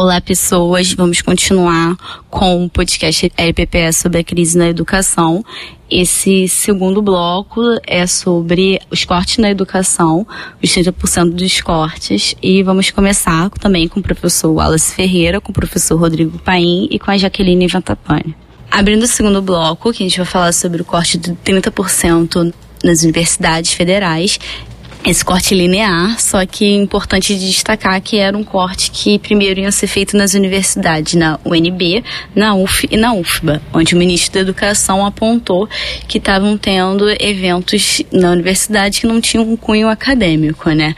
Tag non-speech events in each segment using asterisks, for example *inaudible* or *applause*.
Olá, pessoas. Vamos continuar com o podcast LPPS sobre a crise na educação. Esse segundo bloco é sobre os cortes na educação, os 30% dos cortes. E vamos começar também com o professor Wallace Ferreira, com o professor Rodrigo Paim e com a Jaqueline Ventapane. Abrindo o segundo bloco, que a gente vai falar sobre o corte de 30% nas universidades federais esse corte linear, só que é importante destacar que era um corte que primeiro ia ser feito nas universidades, na UNB, na UF e na UFBA, onde o ministro da Educação apontou que estavam tendo eventos na universidade que não tinham um cunho acadêmico, né?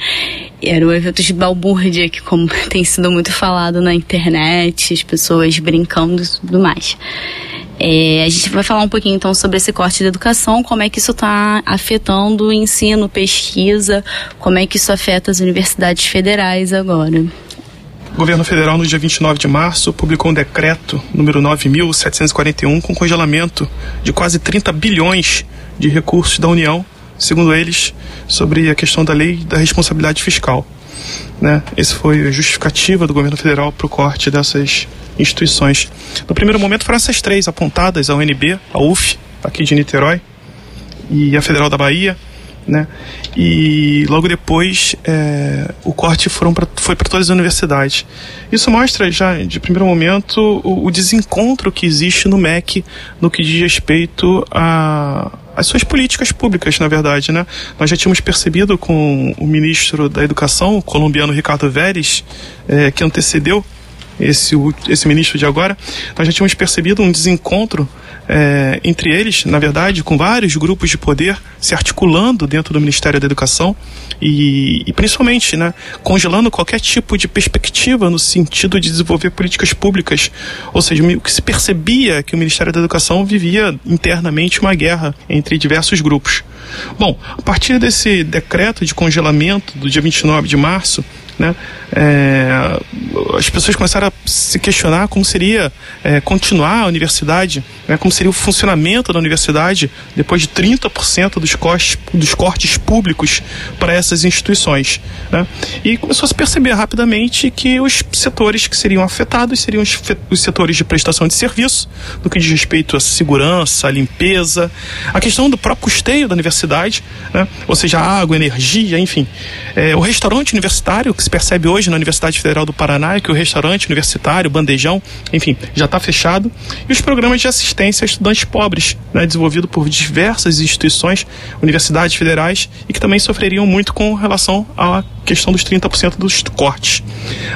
Eram eventos de balbúrdia, que como *laughs* tem sido muito falado na internet, as pessoas brincando e tudo mais. É, a gente vai falar um pouquinho então sobre esse corte da educação, como é que isso está afetando o ensino, pesquisa, como é que isso afeta as universidades federais agora. O governo federal, no dia 29 de março, publicou um decreto número 9.741 com congelamento de quase 30 bilhões de recursos da União, segundo eles, sobre a questão da lei da responsabilidade fiscal. Né? Esse foi a justificativa do governo federal para o corte dessas instituições. No primeiro momento foram essas três apontadas, a UNB, a UF, aqui de Niterói, e a Federal da Bahia, né? E logo depois é, o corte foram pra, foi para todas as universidades. Isso mostra já de primeiro momento o, o, desencontro que existe no MEC no que diz respeito a as suas políticas públicas, na verdade, né? Nós já tínhamos percebido com o ministro da Educação, o colombiano Ricardo Vélez, é, que antecedeu esse, esse ministro de agora, nós já tínhamos percebido um desencontro é, entre eles, na verdade, com vários grupos de poder se articulando dentro do Ministério da Educação e, e, principalmente, né, congelando qualquer tipo de perspectiva no sentido de desenvolver políticas públicas. Ou seja, o que se percebia é que o Ministério da Educação vivia internamente uma guerra entre diversos grupos. Bom, a partir desse decreto de congelamento do dia 29 de março, né, é, as pessoas começaram a se questionar como seria é, continuar a universidade, né, como seria o funcionamento da universidade depois de 30% dos, dos cortes públicos para essas instituições. Né? E começou a se perceber rapidamente que os setores que seriam afetados seriam os, os setores de prestação de serviço, no que diz respeito à segurança, à limpeza, a questão do próprio custeio da universidade, né? ou seja, água, energia, enfim. É, o restaurante universitário, que se percebe hoje na Universidade Federal do Paraná, é que o restaurante universitário, bandejão, enfim, já está fechado. E os programas de assistência a estudantes pobres, né, desenvolvido por diversas instituições, universidades federais, e que também sofreriam muito com relação à questão dos 30% dos cortes.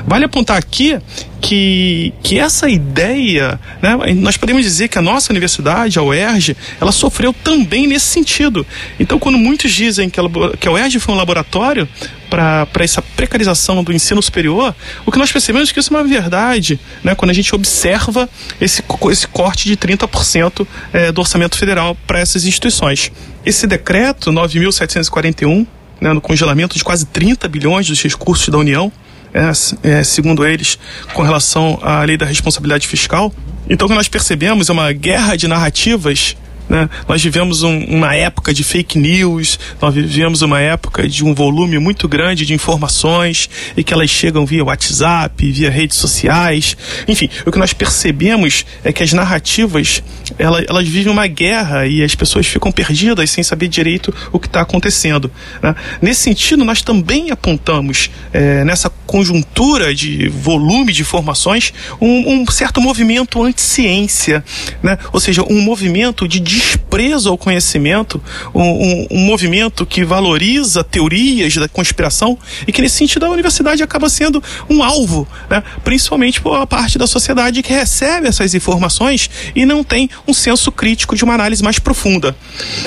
Vale apontar aqui que, que essa ideia, né, nós podemos dizer que a nossa universidade, a UERJ, ela sofreu também nesse sentido. Então, quando muitos dizem que a, que a UERJ foi um laboratório para essa precarização do ensino superior, o que nós percebemos é que isso é uma verdade, né, quando a gente observa esse, esse corte de 30% é, do orçamento federal para essas instituições. Esse decreto 9.741, né, no congelamento de quase 30 bilhões dos recursos da União, é, é, segundo eles, com relação à lei da responsabilidade fiscal. Então, o que nós percebemos é uma guerra de narrativas né? Nós vivemos um, uma época de fake news, nós vivemos uma época de um volume muito grande de informações e que elas chegam via WhatsApp, via redes sociais. Enfim, o que nós percebemos é que as narrativas elas, elas vivem uma guerra e as pessoas ficam perdidas sem saber direito o que está acontecendo. Né? Nesse sentido, nós também apontamos é, nessa conjuntura de volume de informações um, um certo movimento anti-ciência, né? ou seja, um movimento de desprezo ao conhecimento, um, um, um, movimento que valoriza teorias da conspiração e que, nesse sentido, a universidade acaba sendo um alvo, né? principalmente por uma parte da sociedade que recebe essas informações e não tem um senso crítico de uma análise mais profunda.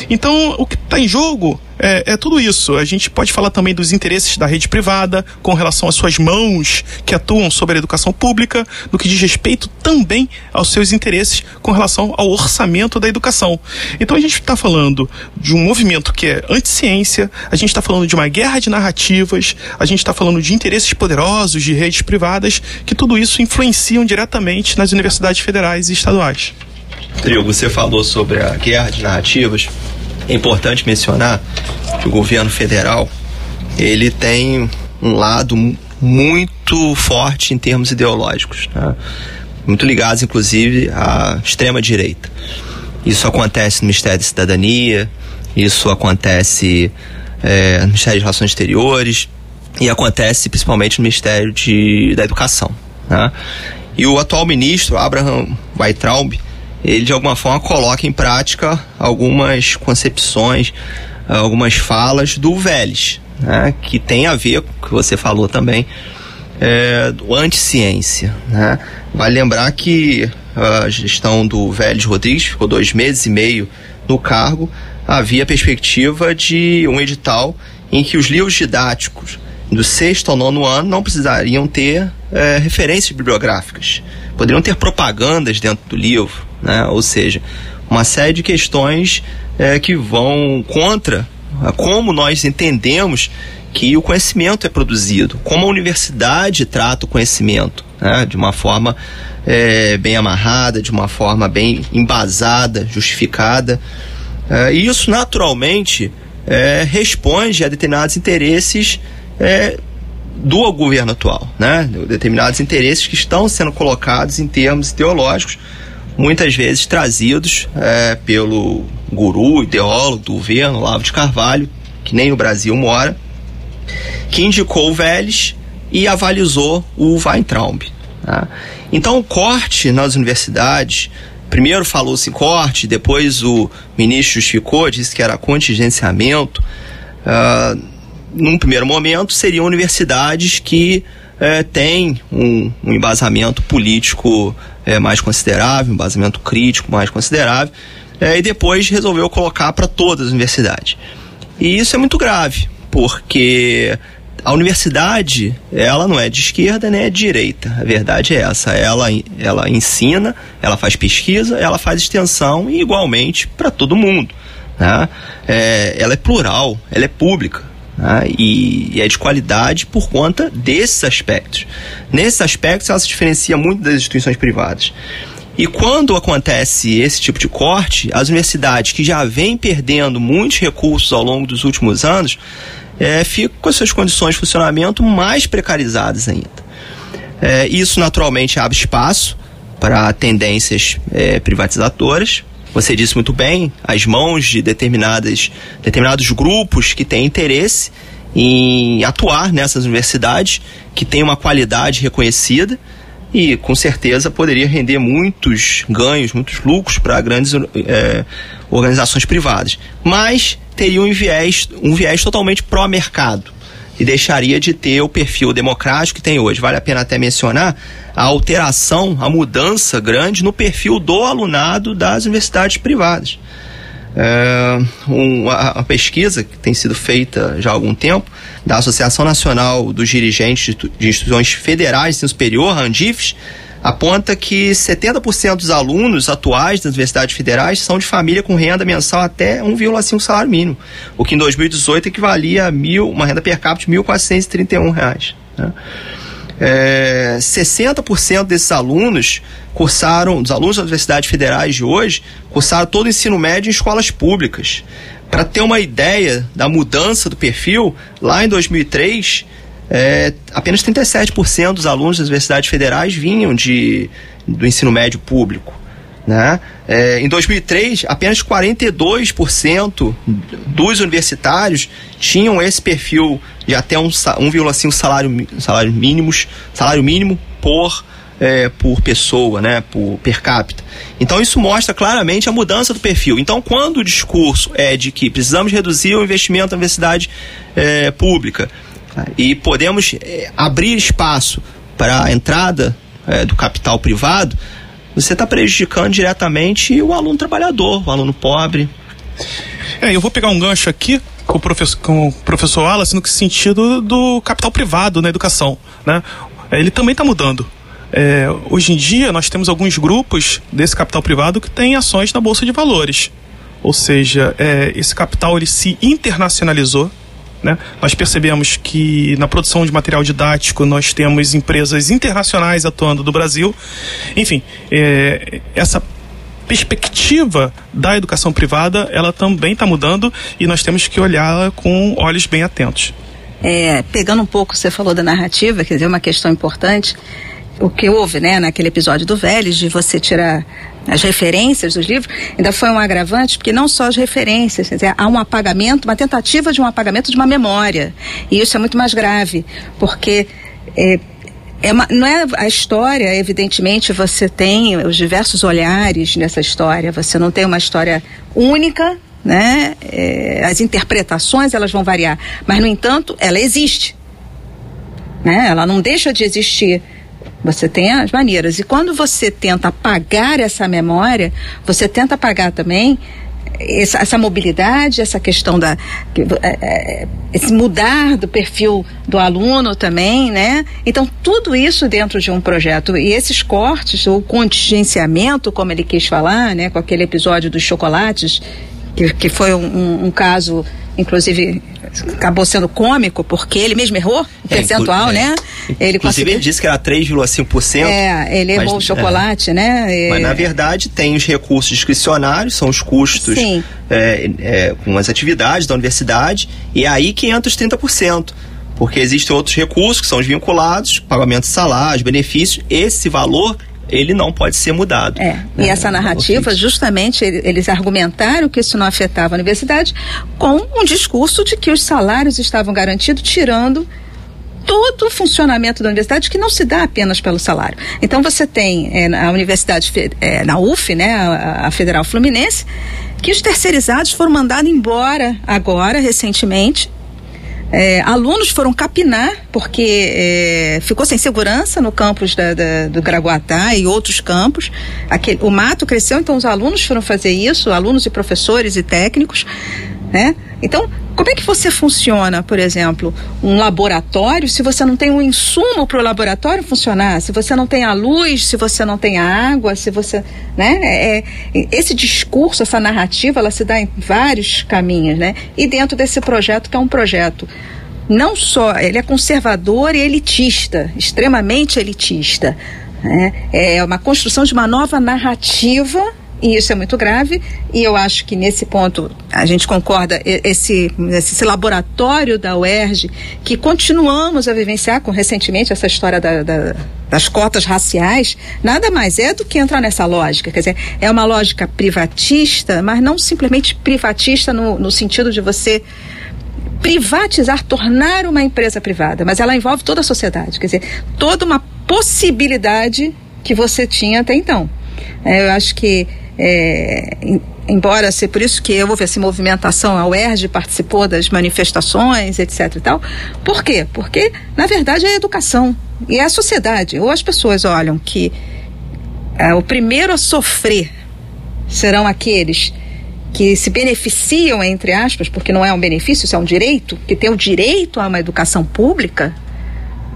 Então, o que está em jogo é, é, tudo isso. A gente pode falar também dos interesses da rede privada com relação às suas mãos que atuam sobre a educação pública, no que diz respeito também aos seus interesses com relação ao orçamento da educação. Então a gente está falando de um movimento que é anti-ciência, a gente está falando de uma guerra de narrativas, a gente está falando de interesses poderosos de redes privadas, que tudo isso influenciam diretamente nas universidades federais e estaduais. Trio, você falou sobre a guerra de narrativas. É importante mencionar que o governo federal ele tem um lado muito forte em termos ideológicos, né? muito ligados, inclusive, à extrema-direita. Isso acontece no Ministério da Cidadania, isso acontece é, no Ministério de Relações Exteriores e acontece principalmente no Ministério de, da Educação. Né? E o atual ministro, Abraham Weitraub, ele de alguma forma coloca em prática algumas concepções, algumas falas do Vélez, né? que tem a ver com o que você falou também, é, do anti-ciência. Né? Vale lembrar que a gestão do Vélez Rodrigues ficou dois meses e meio no cargo, havia perspectiva de um edital em que os livros didáticos do sexto ao nono ano não precisariam ter é, referências bibliográficas. Poderiam ter propagandas dentro do livro, né? ou seja, uma série de questões é, que vão contra como nós entendemos que o conhecimento é produzido, como a universidade trata o conhecimento, né? de uma forma é, bem amarrada, de uma forma bem embasada, justificada. É, e isso naturalmente é, responde a determinados interesses é, do governo atual, né? Determinados interesses que estão sendo colocados em termos ideológicos, muitas vezes trazidos é, pelo guru, ideólogo do governo, Lavo de Carvalho, que nem no Brasil mora, que indicou o Vélez e avalizou o Weintraub. Tá? Então, o corte nas universidades, primeiro falou-se corte, depois o ministro justificou, disse que era contingenciamento. Uh, num primeiro momento, seriam universidades que é, têm um, um, embasamento político é, mais considerável, um embasamento crítico mais considerável, é, e depois resolveu colocar para todas as universidades. E isso é muito grave, porque a universidade, ela não é de esquerda nem é de direita. A verdade é essa. Ela, ela ensina, ela faz pesquisa, ela faz extensão e igualmente para todo mundo. Né? É, ela é plural, ela é pública né? e, e, é de qualidade por conta desses aspectos. Nesses aspectos, ela se diferencia muito das instituições privadas. E quando acontece esse tipo de corte, as universidades que já vêm perdendo muitos recursos ao longo dos últimos anos, é, ficam com as suas condições de funcionamento mais precarizadas ainda. É, isso naturalmente abre espaço para tendências é, privatizadoras, você disse muito bem, as mãos de determinadas, determinados grupos que têm interesse em atuar nessas universidades, que têm uma qualidade reconhecida e com certeza poderia render muitos ganhos, muitos lucros para grandes é, organizações privadas. Mas teria um viés, um viés totalmente pró-mercado e deixaria de ter o perfil democrático que tem hoje. Vale a pena até mencionar a alteração, a mudança grande no perfil do alunado das universidades privadas. É, um, a, a, pesquisa que tem sido feita já há algum tempo da Associação Nacional dos Dirigentes de Instituições Federais de Ensino Superior, a Andifes, aponta que 70% dos alunos atuais das universidades federais são de família com renda mensal até 1,5 salário mínimo, o que em 2018 equivalia a mil, uma renda per capita de 1.431 reais, né? É, 60% desses alunos cursaram, dos alunos das universidades federais de hoje, cursaram todo o ensino médio em escolas públicas. Para ter uma ideia da mudança do perfil, lá em 2003, é, apenas 37% dos alunos das universidades federais vinham de, do ensino médio público. Né? É, em 2003, apenas 42% dos universitários tinham esse perfil de até 1,5 salário, salário, mínimos, salário mínimo por, é, por pessoa, né? por per capita. Então isso mostra claramente a mudança do perfil. Então, quando o discurso é de que precisamos reduzir o investimento na universidade é, pública, e podemos é, abrir espaço para a entrada é, do capital privado, você está prejudicando diretamente o aluno trabalhador, o aluno pobre. É, eu vou pegar um gancho aqui com o professor, com o professor Wallace no sentido do capital privado na educação. Né? Ele também está mudando. É, hoje em dia, nós temos alguns grupos desse capital privado que têm ações na Bolsa de Valores. Ou seja, é, esse capital ele se internacionalizou né? Nós percebemos que na produção de material didático nós temos empresas internacionais atuando do Brasil. Enfim, é, essa perspectiva da educação privada ela também está mudando e nós temos que olhá-la com olhos bem atentos. é, pegando um pouco, você falou da narrativa, quer dizer, uma questão importante, o que houve, né, naquele episódio do Vélez, de você tirar as referências dos livros, ainda foi um agravante, porque não só as referências, dizer, há um apagamento, uma tentativa de um apagamento de uma memória. E isso é muito mais grave, porque é, é uma, não é a história, evidentemente, você tem os diversos olhares nessa história, você não tem uma história única, né? É, as interpretações elas vão variar, mas no entanto ela existe, né? Ela não deixa de existir. Você tem as maneiras. E quando você tenta apagar essa memória, você tenta apagar também essa, essa, mobilidade, essa questão da é, é, esse mudar do perfil do aluno também, né? Então tudo isso dentro de um projeto e esses cortes ou contingenciamento, como ele quis falar, né? Com aquele episódio dos chocolates que, que foi um, um, caso inclusive acabou sendo cômico, porque ele mesmo errou o é, percentual, é, né? Ele inclusive conseguiu... ele disse que era 3,5%. É, ele errou o chocolate, é. né? Mas na verdade tem os recursos discricionários, são os custos é, é, com as atividades da universidade, e é aí que entra os 30% porque existem outros recursos que são os vinculados, pagamento de salários, benefícios, esse valor ele não pode ser mudado. É. Né? E essa narrativa, justamente, eles argumentaram que isso não afetava a universidade com um discurso de que os salários estavam garantidos, tirando todo o funcionamento da universidade que não se dá apenas pelo salário. Então você tem é, na universidade, é, na UF, né, a, a Federal Fluminense, que os terceirizados foram mandados embora agora, recentemente, é, alunos foram capinar porque é, ficou sem segurança no campus da, da, do Graguatá e outros campos. Aquele, o mato cresceu, então os alunos foram fazer isso, alunos e professores e técnicos. Né? Então, como é que você funciona, por exemplo, um laboratório se você não tem um insumo para o laboratório funcionar? Se você não tem a luz, se você não tem a água, se você, né? É, é, esse discurso, essa narrativa, ela se dá em vários caminhos, né? E dentro desse projeto que é um projeto não só ele é conservador e elitista, extremamente elitista. Né? É uma construção de uma nova narrativa e isso é muito grave, e eu acho que nesse ponto a gente concorda, esse, esse laboratório da UERJ, que continuamos a vivenciar com recentemente essa história da, da, das cotas raciais, nada mais é do que entrar nessa lógica. Quer dizer, é uma lógica privatista, mas não simplesmente privatista no, no sentido de você privatizar, tornar uma empresa privada, mas ela envolve toda a sociedade, quer dizer, toda uma possibilidade que você tinha até então. É, eu acho que é, embora ser por isso que houve essa movimentação, a UERJ participou das manifestações, etc e tal. Por quê? Porque, na verdade, é a educação e é a sociedade. Ou as pessoas olham que é, o primeiro a sofrer serão aqueles que se beneficiam, entre aspas, porque não é um benefício, isso é um direito, que tem o direito a uma educação pública,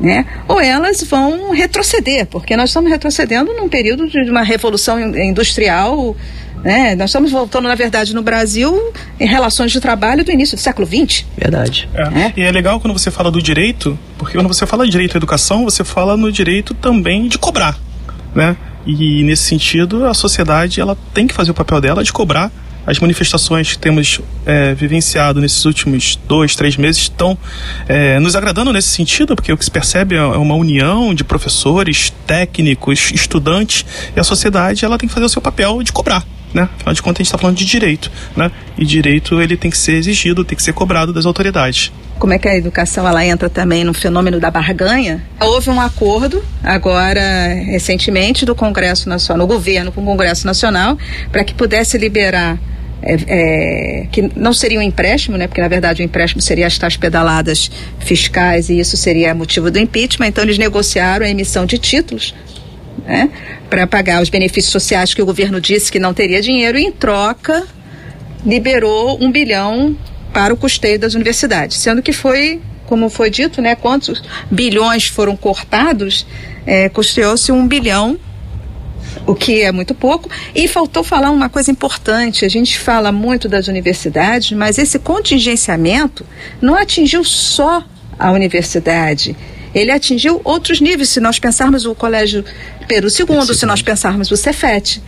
né? Ou elas vão retroceder, porque nós estamos retrocedendo num período de uma revolução industrial. Né? Nós estamos voltando, na verdade, no Brasil em relações de trabalho do início do século XX. Verdade. É. É. E é legal quando você fala do direito, porque quando você fala de direito à educação, você fala no direito também de cobrar, né? E nesse sentido, a sociedade ela tem que fazer o papel dela de cobrar as manifestações que temos é, vivenciado nesses últimos dois, três meses estão é, nos agradando nesse sentido, porque o que se percebe é uma união de professores, técnicos, estudantes, e a sociedade ela tem que fazer o seu papel de cobrar. Né? Afinal de contas, a gente está falando de direito, né? E direito ele tem que ser exigido, tem que ser cobrado das autoridades. Como é que a educação ela entra também no fenômeno da barganha? Houve um acordo agora recentemente do Congresso Nacional, no governo com o Congresso Nacional, para que pudesse liberar é, é, que não seria um empréstimo, né? Porque na verdade o empréstimo seria as tais pedaladas fiscais e isso seria motivo do impeachment. Então eles negociaram a emissão de títulos, né? Para pagar os benefícios sociais que o governo disse que não teria dinheiro e em troca liberou um bilhão para o custeio das universidades, sendo que foi como foi dito, né? Quantos bilhões foram cortados? É, custeou-se um bilhão o que é muito pouco. E faltou falar uma coisa importante: a gente fala muito das universidades, mas esse contingenciamento não atingiu só a universidade. Ele atingiu outros níveis, se nós pensarmos o Colégio Peru II, se nós pensarmos o Cefet.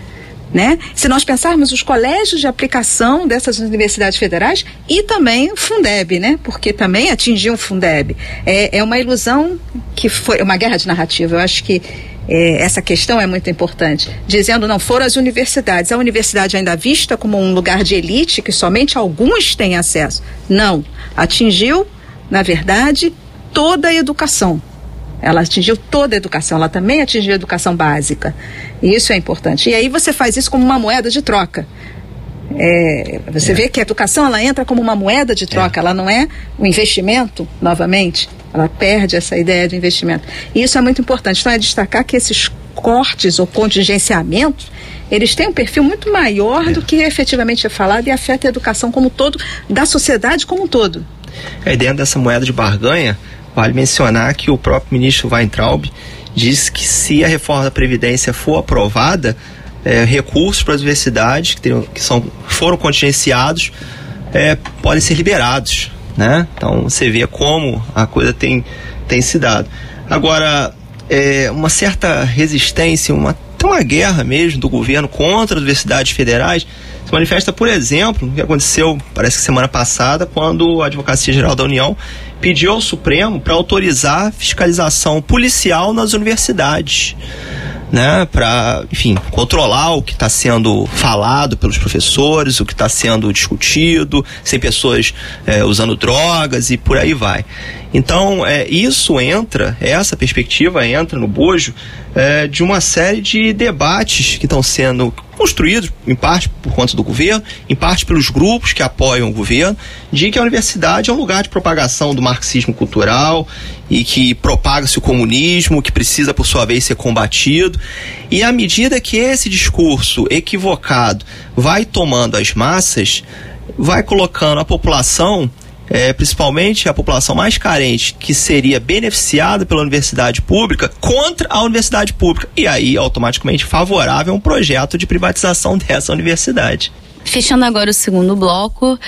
Né? Se nós pensarmos os colégios de aplicação dessas universidades federais e também o Fundeb, né? porque também atingiu o Fundeb. É, é uma ilusão que foi uma guerra de narrativa. Eu acho que é, essa questão é muito importante. Dizendo não foram as universidades. A universidade ainda vista como um lugar de elite que somente alguns têm acesso. Não. Atingiu, na verdade, toda a educação. Ela atingiu toda a educação, ela também atingiu a educação básica. E isso é importante. E aí você faz isso como uma moeda de troca. É, você vê que a educação ela entra como uma moeda de troca, é. ela não é um investimento, novamente. Ela perde essa ideia de investimento. E isso é muito importante. Então é destacar que esses cortes ou contingenciamentos, eles têm um perfil muito maior do é. que efetivamente é falado e afeta a educação como um todo, da sociedade como um todo. É, dentro dessa moeda de barganha, Vale mencionar que o próprio ministro Weintraub disse que se a reforma da Previdência for aprovada, é, recursos para as universidades que, teriam, que são, foram contingenciados é, podem ser liberados. Né? Então você vê como a coisa tem, tem se dado. Agora, é, uma certa resistência, uma, uma guerra mesmo do governo contra as universidades federais se manifesta, por exemplo, o que aconteceu, parece que semana passada, quando a Advocacia Geral da União pediu ao Supremo para autorizar fiscalização policial nas universidades né, para, enfim, controlar o que está sendo falado pelos professores, o que está sendo discutido, sem pessoas é, usando drogas e por aí vai. Então, é, isso entra, essa perspectiva entra no bojo é, de uma série de debates que estão sendo construídos, em parte por conta do governo, em parte pelos grupos que apoiam o governo, de que a universidade é um lugar de propagação do marxismo cultural e que propaga-se o comunismo, que precisa, por sua vez, ser combatido. E à medida que esse discurso equivocado vai tomando as massas, vai colocando a população é, principalmente a população mais carente, que seria beneficiada pela universidade pública, contra a universidade pública. E aí, automaticamente, favorável a um projeto de privatização *laughs* dessa universidade. Fechando agora o segundo bloco,